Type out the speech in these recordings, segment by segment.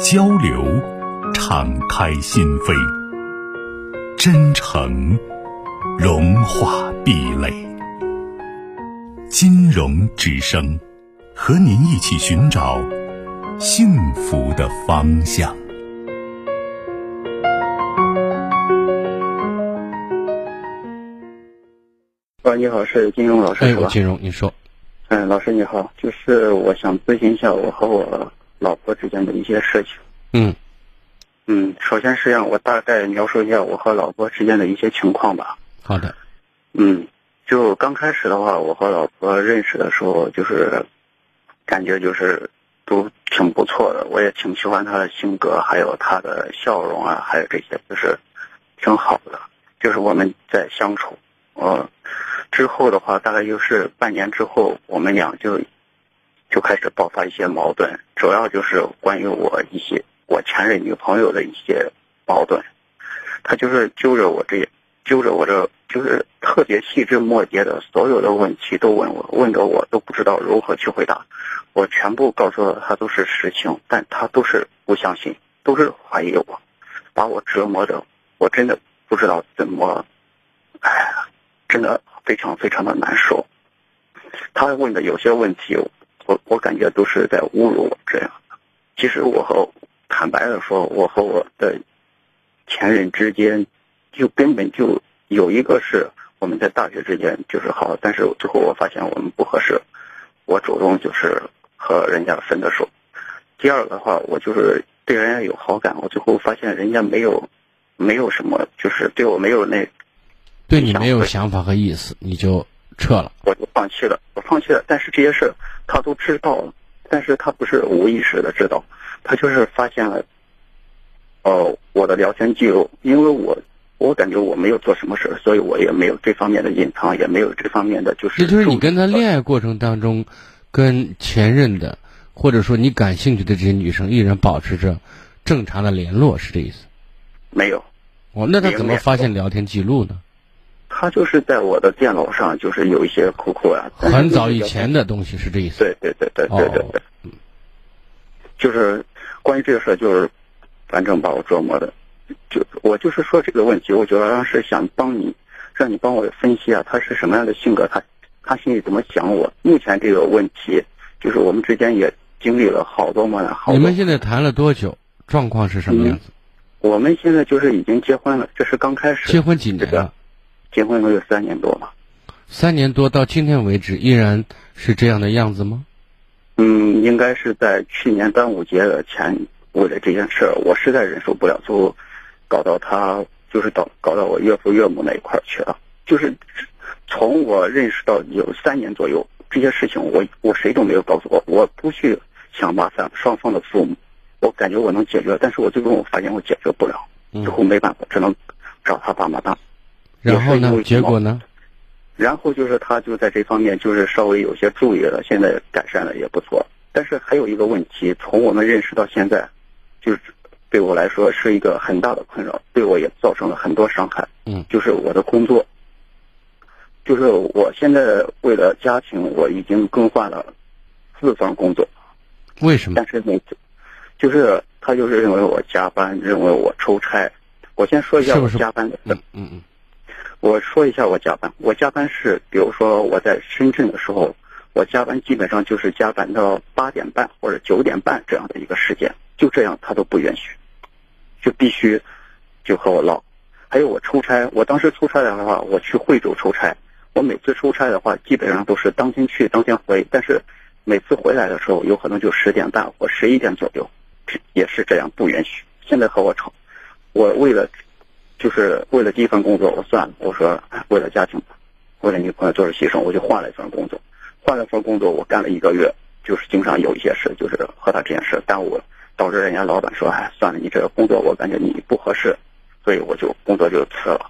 交流，敞开心扉；真诚，融化壁垒。金融之声，和您一起寻找幸福的方向。喂，你好，是金融老师哎，是吧？我金融，你说，嗯，老师你好，就是我想咨询一下我和我老婆之间的一些事情。嗯嗯，首先是让我大概描述一下我和老婆之间的一些情况吧。好的，嗯，就刚开始的话，我和老婆认识的时候，就是感觉就是都挺不错的，我也挺喜欢她的性格，还有她的笑容啊，还有这些，就是挺好的。就是我们在相处，呃，之后的话，大概就是半年之后，我们俩就就开始爆发一些矛盾，主要就是关于我一些我前任女朋友的一些矛盾，她就是揪着我这揪着我这就是特别细枝末节的所有的问题都问我，问的我都不知道如何去回答。我全部告诉了她都是实情，但她都是不相信，都是怀疑我，把我折磨的，我真的不知道怎么，哎呀，真的非常非常的难受。她问的有些问题，我我感觉都是在侮辱我这样的。其实我和坦白的说，我和我的前任之间，就根本就有一个是我们在大学之间就是好，但是最后我发现我们不合适，我主动就是和人家分的手。第二个的话，我就是对人家有好感，我最后发现人家没有没有什么，就是对我没有那，对你没有想法和意思，你就撤了。我就放弃了，我放弃了。但是这些事他都知道了，但是他不是无意识的知道，他就是发现了，哦，我的聊天记录，因为我我感觉我没有做什么事，所以我也没有这方面的隐藏，也没有这方面的就是。这就是你跟他恋爱过程当中，跟前任的，或者说你感兴趣的这些女生，依然保持着正常的联络，是这意思？没有，哦，那他怎么发现聊天记录呢？他就是在我的电脑上，就是有一些 QQ 啊，很早以前的东西是这意思？对对对对对对对，哦就是关于这个事儿，就是反正把我折磨的，就我就是说这个问题，我主要是想帮你，让你帮我分析啊，他是什么样的性格，他他心里怎么想我。目前这个问题，就是我们之间也经历了好多磨难，好多。你们现在谈了多久？状况是什么样子？我们现在就是已经结婚了，这是刚开始。结婚几年了？结婚都有三年多了。三年多到今天为止，依然是这样的样子吗？嗯，应该是在去年端午节的前，为了这件事儿，我实在忍受不了，最后搞到他，就是到搞到我岳父岳母那一块儿去了。就是从我认识到有三年左右，这些事情我我谁都没有告诉过，我不去想麻烦双方的父母，我感觉我能解决，但是我最终我发现我解决不了，最后没办法，只能找他爸妈当。然后呢？结果呢？然后就是他就在这方面就是稍微有些注意了，现在改善了也不错。但是还有一个问题，从我们认识到现在，就是对我来说是一个很大的困扰，对我也造成了很多伤害。嗯，就是我的工作，就是我现在为了家庭，我已经更换了四份工作。为什么？但是每次，就是他就是认为我加班，认为我出差。我先说一下我加班的事。嗯嗯。我说一下我加班，我加班是，比如说我在深圳的时候，我加班基本上就是加班到八点半或者九点半这样的一个时间，就这样他都不允许，就必须就和我唠。还有我出差，我当时出差的话，我去惠州出差，我每次出差的话基本上都是当天去当天回，但是每次回来的时候有可能就十点半或十一点左右，也是这样不允许。现在和我吵，我为了。就是为了第一份工作，我算了，我说为了家庭，为了女朋友做出牺牲，我就换了一份工作。换了份工作，我干了一个月，就是经常有一些事，就是和他这件事耽误了。导致人家老板说，哎，算了，你这个工作我感觉你不合适，所以我就工作就辞了，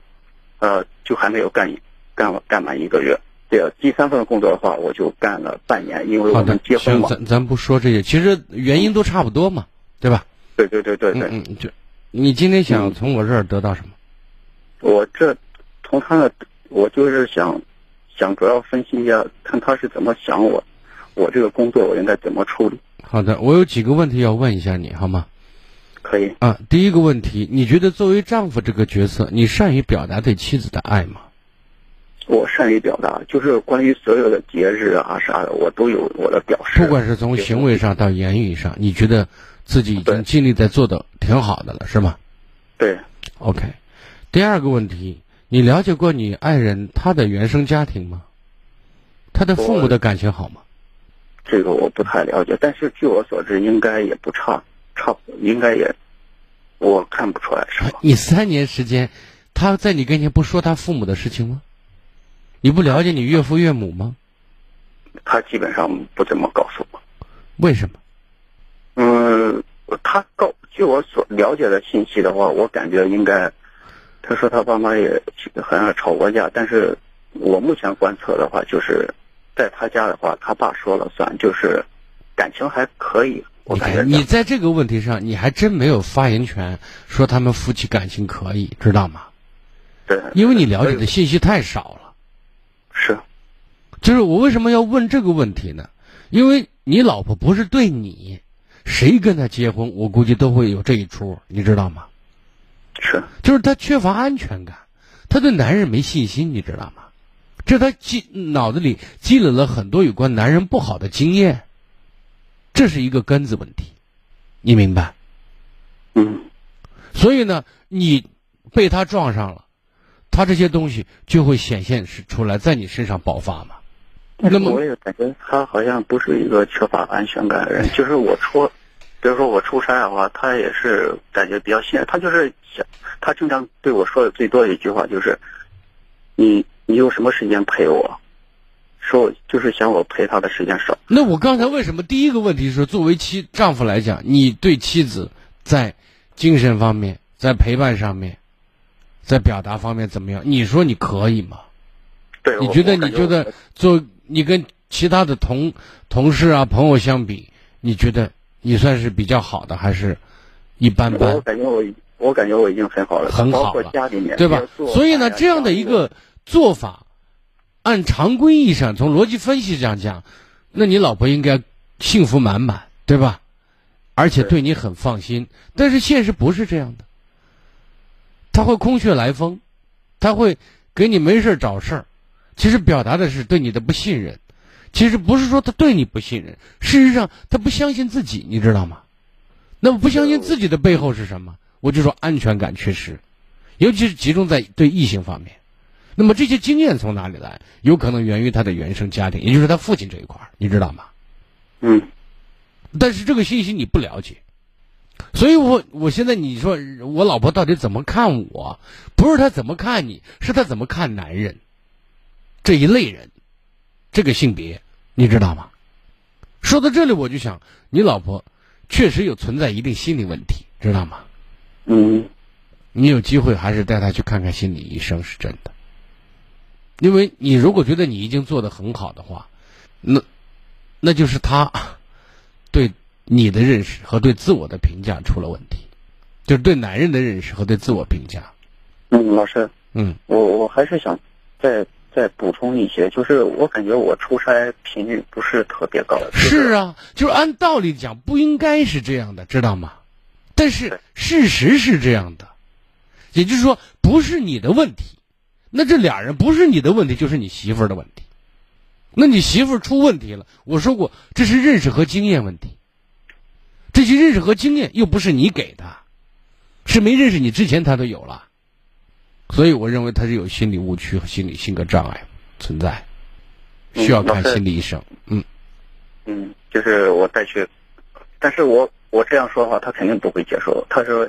呃，就还没有干干干满一个月。这第三份工作的话，我就干了半年，因为我们结婚嘛。咱咱不说这些，其实原因都差不多嘛，对吧？对对对对对。嗯嗯，就你今天想从我这儿得到什么？我这从他那，我就是想想主要分析一下，看他是怎么想我，我这个工作我应该怎么处理。好的，我有几个问题要问一下你，好吗？可以。啊，第一个问题，你觉得作为丈夫这个角色，你善于表达对妻子的爱吗？我善于表达，就是关于所有的节日啊啥的，我都有我的表示。不管是从行为上到言语上，你觉得自己已经尽力在做的挺好的了，是吗？对。OK，第二个问题，你了解过你爱人他的原生家庭吗？他的父母的感情好吗？这个我不太了解，但是据我所知，应该也不差，差应该也，我看不出来是吧？你三年时间，他在你跟前不说他父母的事情吗？你不了解你岳父岳母吗？他基本上不怎么告诉我。为什么？嗯，他告据我所了解的信息的话，我感觉应该，他说他爸妈也好像吵过架，但是我目前观测的话，就是在他家的话，他爸说了算，就是感情还可以。我感觉你在这个问题上，你还真没有发言权，说他们夫妻感情可以，知道吗？对，因为你了解的信息太少了。是，就是我为什么要问这个问题呢？因为你老婆不是对你，谁跟他结婚，我估计都会有这一出，你知道吗？是，就是他缺乏安全感，他对男人没信心，你知道吗？这他积脑子里积累了很多有关男人不好的经验，这是一个根子问题，你明白？嗯。所以呢，你被他撞上了。他这些东西就会显现是出来，在你身上爆发嘛？那么我也感觉他好像不是一个缺乏安全感的人。就是我出，比如说我出差的话，他也是感觉比较信任。他就是想，他经常对我说的最多的一句话就是：“你你有什么时间陪我？”说就是想我陪他的时间少。那我刚才为什么第一个问题是作为妻丈夫来讲，你对妻子在精神方面，在陪伴上面？在表达方面怎么样？你说你可以吗？对，你觉得你觉得做你跟其他的同同事啊朋友相比，你觉得你算是比较好的，还是一般般？我感觉我我感觉我已经很好了，很好了，家里面对吧？所以呢，这样的一个做法，按常规意义上从逻辑分析上讲，那你老婆应该幸福满满，对吧？而且对你很放心。但是现实不是这样的。他会空穴来风，他会给你没事找事儿，其实表达的是对你的不信任。其实不是说他对你不信任，事实上他不相信自己，你知道吗？那么不相信自己的背后是什么？我就说安全感缺失，尤其是集中在对异性方面。那么这些经验从哪里来？有可能源于他的原生家庭，也就是他父亲这一块儿，你知道吗？嗯。但是这个信息你不了解。所以，我我现在你说我老婆到底怎么看我？不是她怎么看你，是她怎么看男人这一类人，这个性别，你知道吗？说到这里，我就想，你老婆确实有存在一定心理问题，知道吗？嗯，你有机会还是带她去看看心理医生是真的，因为你如果觉得你已经做得很好的话，那那就是他 对。你的认识和对自我的评价出了问题，就是对男人的认识和对自我评价。嗯，老师，嗯，我我还是想再再补充一些，就是我感觉我出差频率不是特别高。是啊，就是按道理讲不应该是这样的，知道吗？但是事实是这样的，也就是说不是你的问题，那这俩人不是你的问题，就是你媳妇儿的问题。那你媳妇儿出问题了，我说过这是认识和经验问题。这些认识和经验又不是你给的，是没认识你之前他都有了，所以我认为他是有心理误区和心理性格障碍存在，需要看心理医生。嗯，嗯，就是我再去，但是我我这样说的话，他肯定不会接受。他说，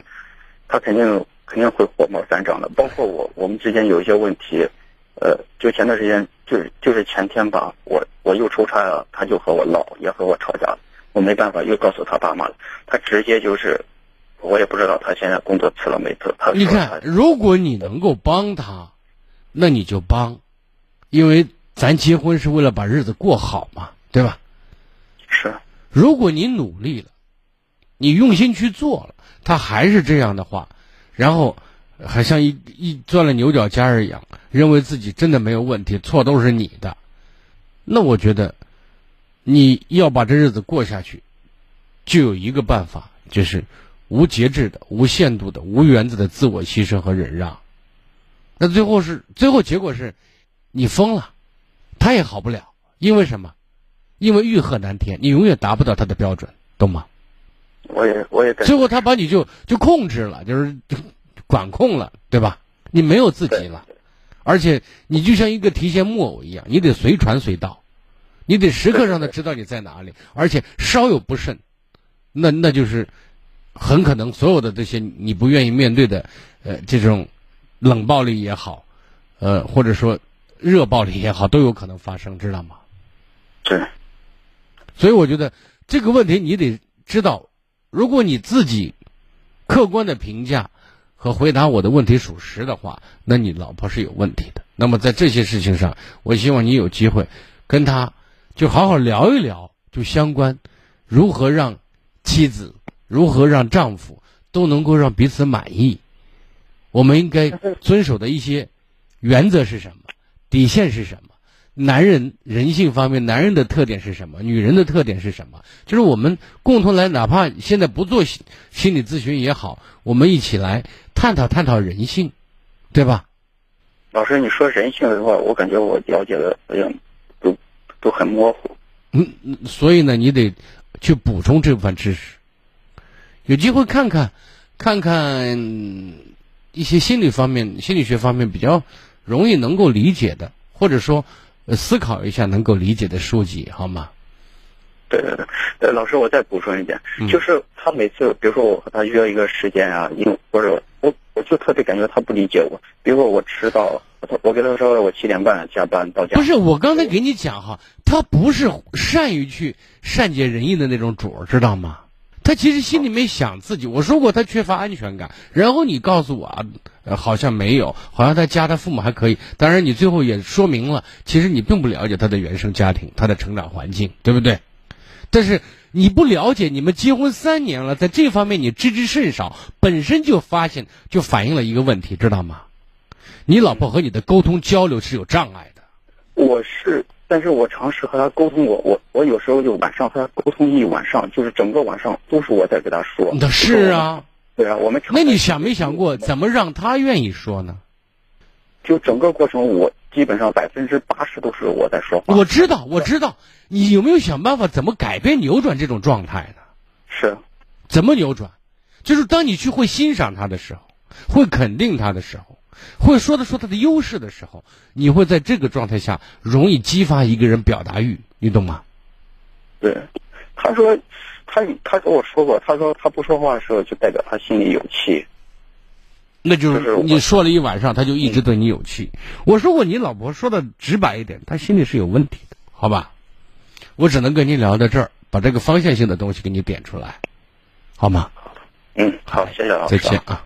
他肯定肯定会火冒三丈的。包括我，我们之间有一些问题，呃，就前段时间，就是就是前天吧，我我又出差了，他就和我闹，也和我吵架了。我没办法，又告诉他爸妈了。他他直接就是，我也不知道他现在工作辞了没辞。你看，如果你能够帮他，那你就帮，因为咱结婚是为了把日子过好嘛，对吧？是如果你努力了，你用心去做了，他还是这样的话，然后还像一一钻了牛角尖儿一样，认为自己真的没有问题，错都是你的，那我觉得你要把这日子过下去，就有一个办法，就是无节制的、无限度的、无原则的自我牺牲和忍让。那最后是最后结果是，你疯了，他也好不了，因为什么？因为欲壑难填，你永远达不到他的标准，懂吗？我也我也感最后他把你就就控制了，就是就管控了，对吧？你没有自己了，而且你就像一个提线木偶一样，你得随传随到，你得时刻让他知道你在哪里，而且稍有不慎，那那就是很可能所有的这些你不愿意面对的，呃，这种冷暴力也好，呃，或者说热暴力也好，都有可能发生，知道吗？对所以我觉得这个问题你得知道，如果你自己客观的评价和回答我的问题属实的话，那你老婆是有问题的。那么在这些事情上，我希望你有机会跟她就好好聊一聊，就相关如何让妻子、如何让丈夫都能够让彼此满意。我们应该遵守的一些原则是什么？底线是什么？男人人性方面，男人的特点是什么？女人的特点是什么？就是我们共同来，哪怕现在不做心心理咨询也好，我们一起来探讨探讨人性，对吧？老师，你说人性的话，我感觉我了解的好像都都很模糊。嗯，嗯所以呢，你得去补充这部分知识。有机会看看，看看一些心理方面、心理学方面比较容易能够理解的，或者说呃思考一下能够理解的书籍，好吗？对对对，呃，老师，我再补充一点，嗯就是他每次，比如说我和他约一个时间啊，因为或者我我就特别感觉他不理解我，比如说我迟到了，我我跟他说我七点半加班到家，不是，我刚才给你讲哈，他不是善于去善解人意的那种主儿，知道吗？他其实心里面想自己，我说过他缺乏安全感，然后你告诉我啊，好像没有，好像他家他父母还可以，当然你最后也说明了，其实你并不了解他的原生家庭，他的成长环境，对不对？但是你不了解，你们结婚三年了，在这方面你知之甚少，本身就发现就反映了一个问题，知道吗？你老婆和你的沟通交流是有障碍的。我是，但是我尝试和他沟通过，我我有时候就晚上和他沟通一晚上，就是整个晚上都是我在给他说。那是啊，对啊，我们那你想没想过怎么让他愿意说呢？就整个过程，我基本上百分之八十都是我在说话。我知道，我知道，你有没有想办法怎么改变、扭转这种状态呢？是，怎么扭转？就是当你去会欣赏他的时候，会肯定他的时候，会说的说他的优势的时候，你会在这个状态下容易激发一个人表达欲，你懂吗？对。他说，他他跟我说过，他说他不说话的时候，就代表他心里有气。那就就是你说了一晚上，他就一直对你有气。我说过，你老婆说的直白一点，他心里是有问题的，好吧？我只能跟你聊到这儿，把这个方向性的东西给你点出来，好吗？嗯，好，谢谢老师。再见啊。